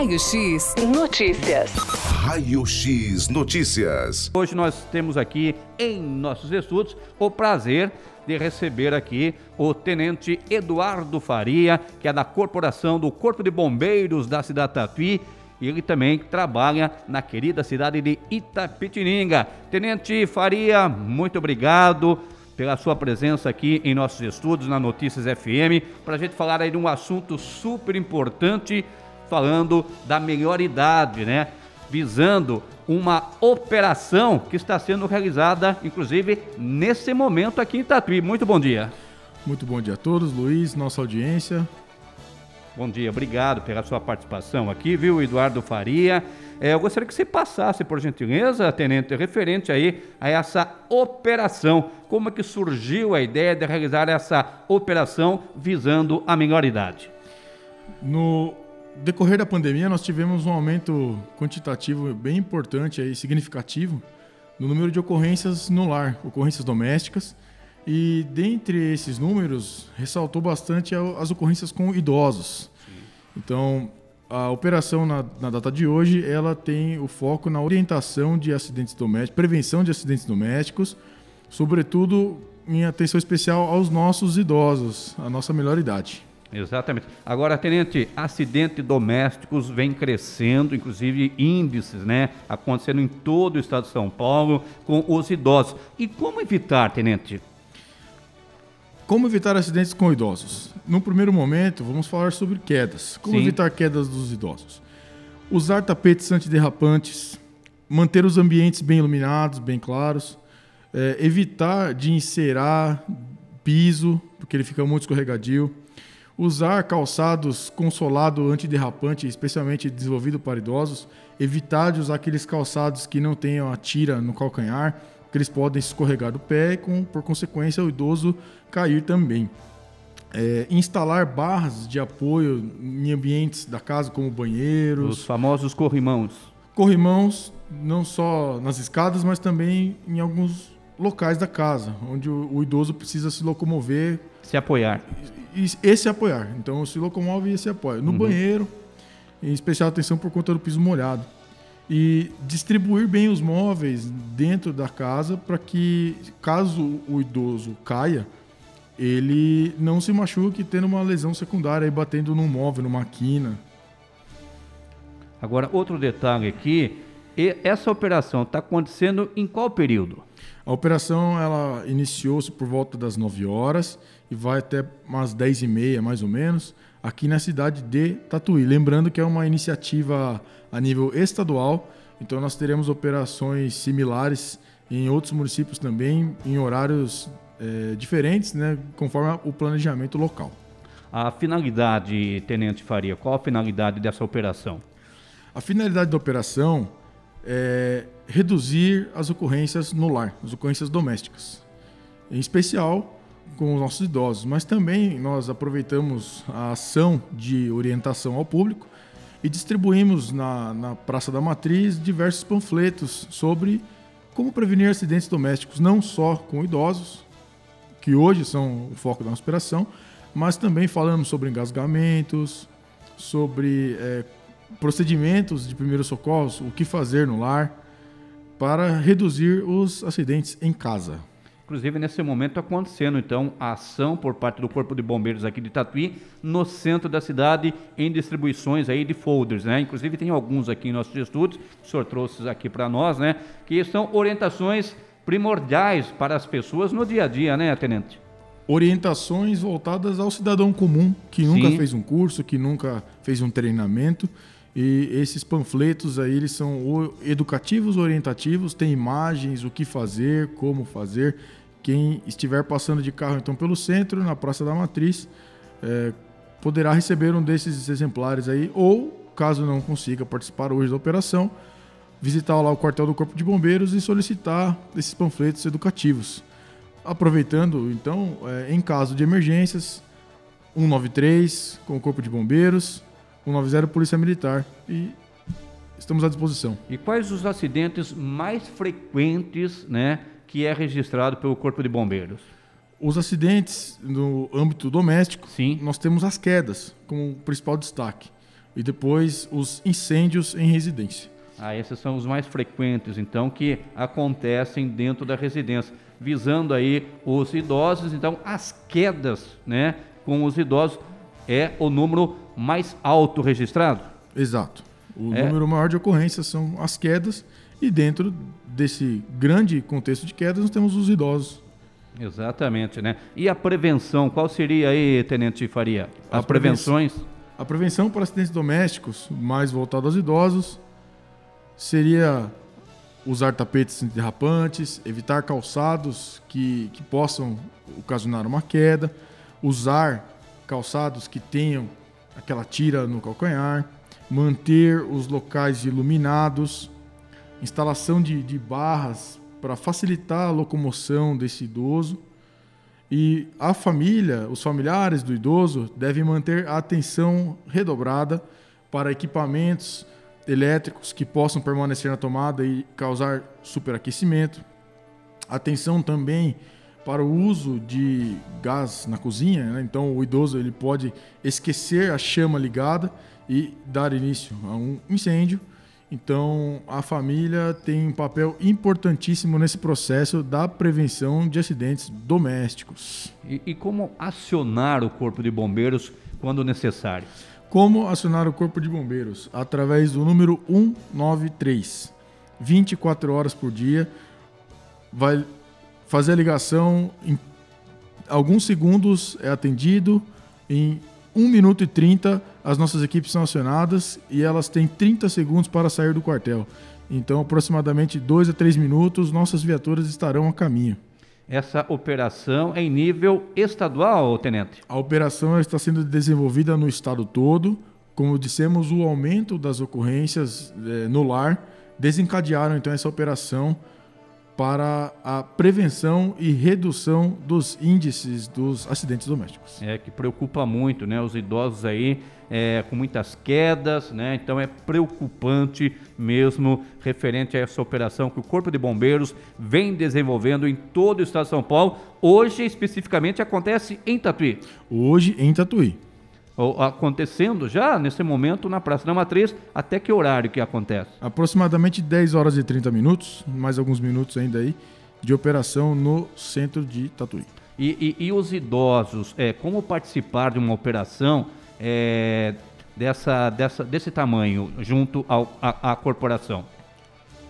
Raio X Notícias. Raio X Notícias. Hoje nós temos aqui em nossos estudos o prazer de receber aqui o tenente Eduardo Faria, que é da Corporação do Corpo de Bombeiros da cidade Tatuí. E ele também trabalha na querida cidade de Itapetininga. Tenente Faria, muito obrigado pela sua presença aqui em nossos estudos na Notícias FM, para a gente falar aí de um assunto super importante, falando da melhor idade, né? Visando uma operação que está sendo realizada, inclusive, nesse momento aqui em Tatuí. Muito bom dia. Muito bom dia a todos, Luiz, nossa audiência. Bom dia, obrigado pela sua participação aqui, viu, Eduardo Faria. É, eu gostaria que você passasse, por gentileza, tenente, referente aí a essa operação. Como é que surgiu a ideia de realizar essa operação visando a minoridade? No decorrer da pandemia, nós tivemos um aumento quantitativo bem importante e significativo no número de ocorrências no lar, ocorrências domésticas. E dentre esses números, ressaltou bastante as ocorrências com idosos. Então, a operação na, na, data de hoje, ela tem o foco na orientação de acidentes domésticos, prevenção de acidentes domésticos, sobretudo em atenção especial aos nossos idosos, a nossa melhor idade. Exatamente. Agora, tenente, acidentes domésticos vem crescendo, inclusive índices, né, acontecendo em todo o estado de São Paulo com os idosos. E como evitar, tenente? Como evitar acidentes com idosos? No primeiro momento, vamos falar sobre quedas. Como Sim. evitar quedas dos idosos? Usar tapetes antiderrapantes, manter os ambientes bem iluminados, bem claros, é, evitar de encerar piso, porque ele fica muito escorregadio, usar calçados com solado antiderrapante, especialmente desenvolvido para idosos, evitar de usar aqueles calçados que não tenham a tira no calcanhar, porque eles podem escorregar do pé e, com, por consequência, o idoso cair também. É, instalar barras de apoio em ambientes da casa, como banheiros. Os famosos corrimãos. Corrimãos, não só nas escadas, mas também em alguns locais da casa, onde o, o idoso precisa se locomover. Se apoiar e, e se apoiar. Então se locomove e se apoia. No uhum. banheiro, em especial atenção por conta do piso molhado. E distribuir bem os móveis dentro da casa para que, caso o idoso caia, ele não se machuque tendo uma lesão secundária e batendo num móvel, numa quina. Agora, outro detalhe aqui, essa operação está acontecendo em qual período? A operação ela iniciou-se por volta das 9 horas e vai até umas 10 e meia, mais ou menos, aqui na cidade de Tatuí. Lembrando que é uma iniciativa a nível estadual, então nós teremos operações similares em outros municípios também, em horários é, diferentes, né, conforme o planejamento local. A finalidade, Tenente Faria, qual a finalidade dessa operação? A finalidade da operação é reduzir as ocorrências no lar, as ocorrências domésticas. Em especial, com os nossos idosos, mas também nós aproveitamos a ação de orientação ao público e distribuímos na, na Praça da Matriz diversos panfletos sobre como prevenir acidentes domésticos, não só com idosos, que hoje são o foco da nossa operação, mas também falamos sobre engasgamentos, sobre é, procedimentos de primeiros socorros, o que fazer no lar, para reduzir os acidentes em casa. Inclusive, nesse momento acontecendo, então, a ação por parte do Corpo de Bombeiros aqui de Tatuí, no centro da cidade, em distribuições aí de folders, né? Inclusive, tem alguns aqui em nossos estudos, que o senhor trouxe aqui para nós, né? Que são orientações primordiais para as pessoas no dia a dia, né, Tenente? Orientações voltadas ao cidadão comum, que nunca Sim. fez um curso, que nunca fez um treinamento. E esses panfletos aí, eles são educativos, orientativos, tem imagens, o que fazer, como fazer quem estiver passando de carro então pelo centro, na Praça da Matriz, é, poderá receber um desses exemplares aí, ou caso não consiga participar hoje da operação, visitar lá o quartel do Corpo de Bombeiros e solicitar esses panfletos educativos. Aproveitando, então, é, em caso de emergências, 193 com o Corpo de Bombeiros, 190 Polícia Militar e estamos à disposição. E quais os acidentes mais frequentes, né, que é registrado pelo Corpo de Bombeiros? Os acidentes no âmbito doméstico, Sim. nós temos as quedas como principal destaque. e depois os incêndios em residência. Ah, esses são os mais frequentes, então, que acontecem dentro da residência, visando aí os idosos. Então, as quedas, né, com os idosos é o número mais alto registrado. Exato. O é. número maior de ocorrências são as quedas e dentro desse grande contexto de quedas nós temos os idosos. Exatamente, né? E a prevenção, qual seria aí, Tenente Faria? As a prevenções? A prevenção para acidentes domésticos, mais voltada aos idosos, seria usar tapetes derrapantes, evitar calçados que, que possam ocasionar uma queda, usar calçados que tenham aquela tira no calcanhar, manter os locais iluminados, instalação de, de barras para facilitar a locomoção desse idoso. E a família, os familiares do idoso, devem manter a atenção redobrada para equipamentos elétricos que possam permanecer na tomada e causar superaquecimento. Atenção também para o uso de gás na cozinha, né? então o idoso ele pode esquecer a chama ligada e dar início a um incêndio. Então a família tem um papel importantíssimo nesse processo da prevenção de acidentes domésticos. E, e como acionar o corpo de bombeiros quando necessário? Como acionar o corpo de bombeiros? Através do número 193. 24 horas por dia. Vai fazer a ligação em alguns segundos é atendido, em 1 minuto e 30 as nossas equipes são acionadas e elas têm 30 segundos para sair do quartel. Então, aproximadamente 2 a 3 minutos, nossas viaturas estarão a caminho. Essa operação é em nível estadual, tenente? A operação está sendo desenvolvida no estado todo. Como dissemos, o aumento das ocorrências é, no lar desencadearam então essa operação para a prevenção e redução dos índices dos acidentes domésticos. É que preocupa muito, né? Os idosos aí é, com muitas quedas, né? Então é preocupante mesmo referente a essa operação que o Corpo de Bombeiros vem desenvolvendo em todo o estado de São Paulo. Hoje especificamente acontece em Tatuí. Hoje em Tatuí acontecendo já nesse momento na Praça da Matriz. Até que horário que acontece? Aproximadamente 10 horas e 30 minutos, mais alguns minutos ainda aí, de operação no centro de Tatuí. E, e, e os idosos, é, como participar de uma operação é, dessa, dessa, desse tamanho junto à corporação?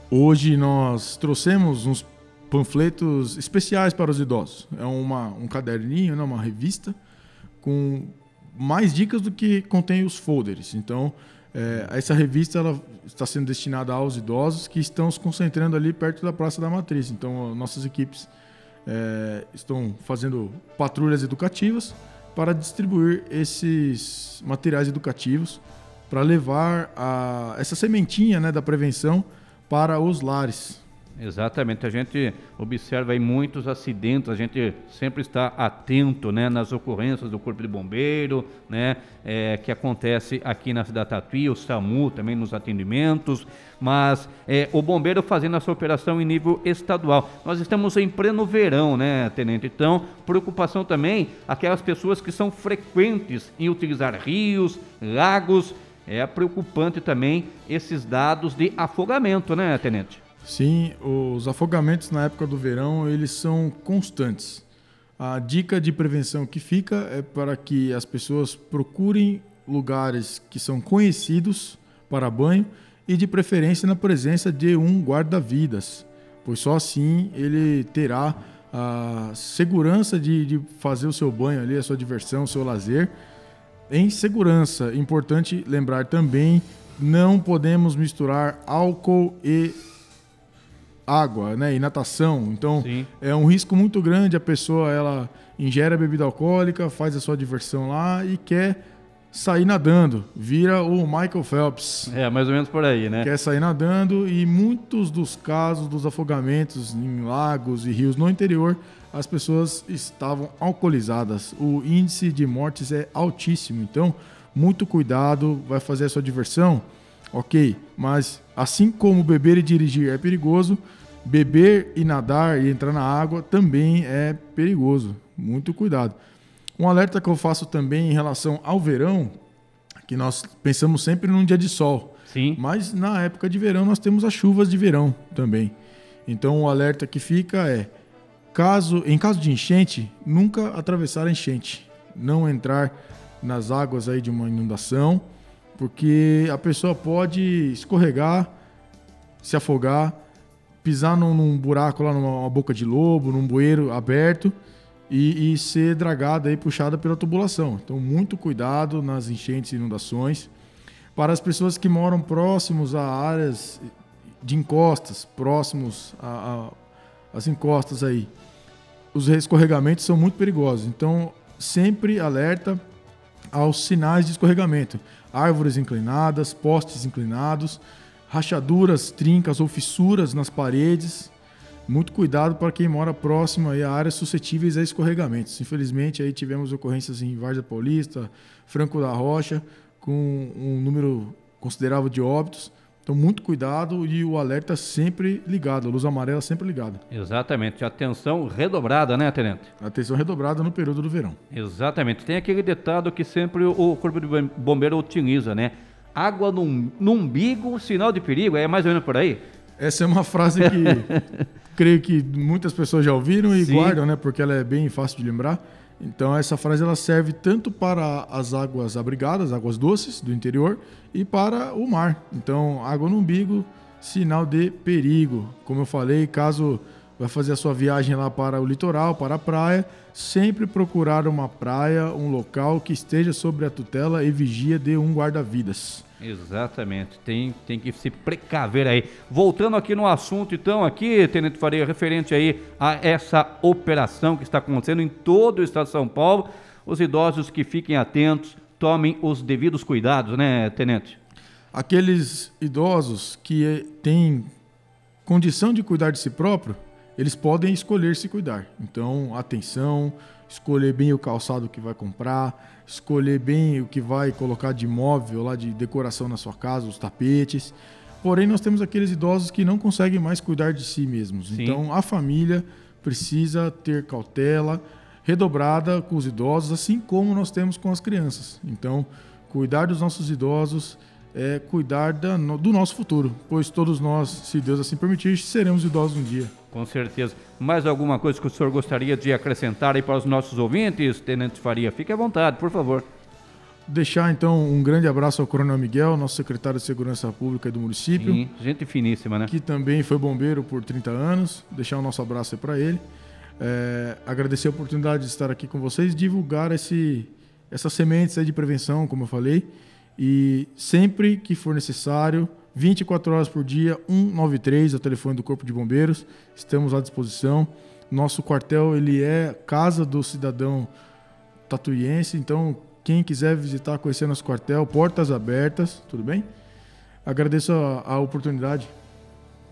Hoje nós trouxemos uns panfletos especiais para os idosos. É uma, um caderninho, né, uma revista com mais dicas do que contém os folders. Então, é, essa revista ela está sendo destinada aos idosos que estão se concentrando ali perto da Praça da Matriz. Então, nossas equipes é, estão fazendo patrulhas educativas para distribuir esses materiais educativos para levar a, essa sementinha né, da prevenção para os lares. Exatamente, a gente observa aí muitos acidentes, a gente sempre está atento né, nas ocorrências do Corpo de Bombeiro, né, é, que acontece aqui na cidade Tatuí, o SAMU também nos atendimentos, mas é, o bombeiro fazendo essa operação em nível estadual. Nós estamos em pleno verão, né, Tenente? Então, preocupação também aquelas pessoas que são frequentes em utilizar rios, lagos, é preocupante também esses dados de afogamento, né, Tenente? Sim, os afogamentos na época do verão, eles são constantes. A dica de prevenção que fica é para que as pessoas procurem lugares que são conhecidos para banho e de preferência na presença de um guarda-vidas, pois só assim ele terá a segurança de, de, fazer o seu banho ali, a sua diversão, o seu lazer em segurança. Importante lembrar também, não podemos misturar álcool e água, né, e natação. Então Sim. é um risco muito grande a pessoa ela ingere a bebida alcoólica, faz a sua diversão lá e quer sair nadando, vira o Michael Phelps. É, mais ou menos por aí, né? Quer sair nadando e muitos dos casos dos afogamentos em lagos e rios no interior, as pessoas estavam alcoolizadas. O índice de mortes é altíssimo, então muito cuidado, vai fazer a sua diversão, ok, mas assim como beber e dirigir é perigoso, Beber e nadar e entrar na água também é perigoso. Muito cuidado. Um alerta que eu faço também em relação ao verão, que nós pensamos sempre num dia de sol. Sim. Mas na época de verão nós temos as chuvas de verão também. Então o alerta que fica é: caso em caso de enchente, nunca atravessar a enchente, não entrar nas águas aí de uma inundação, porque a pessoa pode escorregar, se afogar, pisar num, num buraco lá numa boca de lobo, num bueiro aberto e, e ser dragada e puxada pela tubulação. Então muito cuidado nas enchentes e inundações. Para as pessoas que moram próximos a áreas de encostas, próximos às encostas aí, os escorregamentos são muito perigosos. Então, sempre alerta aos sinais de escorregamento. Árvores inclinadas, postes inclinados, rachaduras, trincas ou fissuras nas paredes. Muito cuidado para quem mora próximo a áreas suscetíveis a escorregamentos. Infelizmente, aí tivemos ocorrências em Várzea Paulista, Franco da Rocha, com um número considerável de óbitos. Então, muito cuidado e o alerta sempre ligado, a luz amarela sempre ligada. Exatamente. Atenção redobrada, né, Tenente? Atenção redobrada no período do verão. Exatamente. Tem aquele ditado que sempre o Corpo de Bombeiro utiliza, né? Água no, no umbigo, sinal de perigo. É mais ou menos por aí? Essa é uma frase que creio que muitas pessoas já ouviram e Sim. guardam, né? Porque ela é bem fácil de lembrar. Então essa frase ela serve tanto para as águas abrigadas, águas doces do interior, e para o mar. Então água no umbigo, sinal de perigo. Como eu falei, caso vai fazer a sua viagem lá para o litoral, para a praia, sempre procurar uma praia, um local que esteja sobre a tutela e vigia de um guarda-vidas. Exatamente, tem, tem que se precaver aí. Voltando aqui no assunto, então, aqui, Tenente Faria, referente aí a essa operação que está acontecendo em todo o estado de São Paulo, os idosos que fiquem atentos, tomem os devidos cuidados, né, Tenente? Aqueles idosos que têm condição de cuidar de si próprio, eles podem escolher se cuidar. Então, atenção, escolher bem o calçado que vai comprar, escolher bem o que vai colocar de móvel lá de decoração na sua casa, os tapetes. Porém, nós temos aqueles idosos que não conseguem mais cuidar de si mesmos. Sim. Então, a família precisa ter cautela redobrada com os idosos, assim como nós temos com as crianças. Então, cuidar dos nossos idosos é cuidar da, do nosso futuro, pois todos nós, se Deus assim permitir, seremos idosos um dia. Com certeza. Mais alguma coisa que o senhor gostaria de acrescentar aí para os nossos ouvintes, Tenente Faria? Fique à vontade, por favor. Deixar então um grande abraço ao Coronel Miguel, nosso secretário de Segurança Pública do município. Sim, gente finíssima, né? Que também foi bombeiro por 30 anos. Deixar o nosso abraço para ele. É, agradecer a oportunidade de estar aqui com vocês, divulgar esse, essas sementes aí de prevenção, como eu falei. E sempre que for necessário, 24 horas por dia, 193 é o telefone do Corpo de Bombeiros. Estamos à disposição. Nosso quartel ele é casa do cidadão tatuiense, então quem quiser visitar, conhecer nosso quartel, portas abertas, tudo bem? Agradeço a, a oportunidade.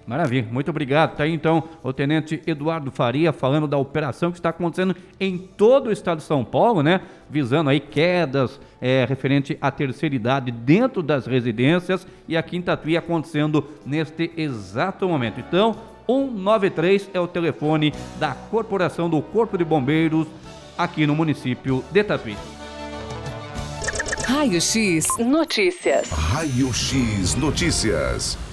Maravilha, muito obrigado. Tá aí então o Tenente Eduardo Faria falando da operação que está acontecendo em todo o estado de São Paulo, né? Visando aí quedas é, referente à terceira idade dentro das residências e aqui em Tatuí acontecendo neste exato momento. Então, 193 é o telefone da Corporação do Corpo de Bombeiros aqui no município de Tatuí. Raio X Notícias. Raio X Notícias.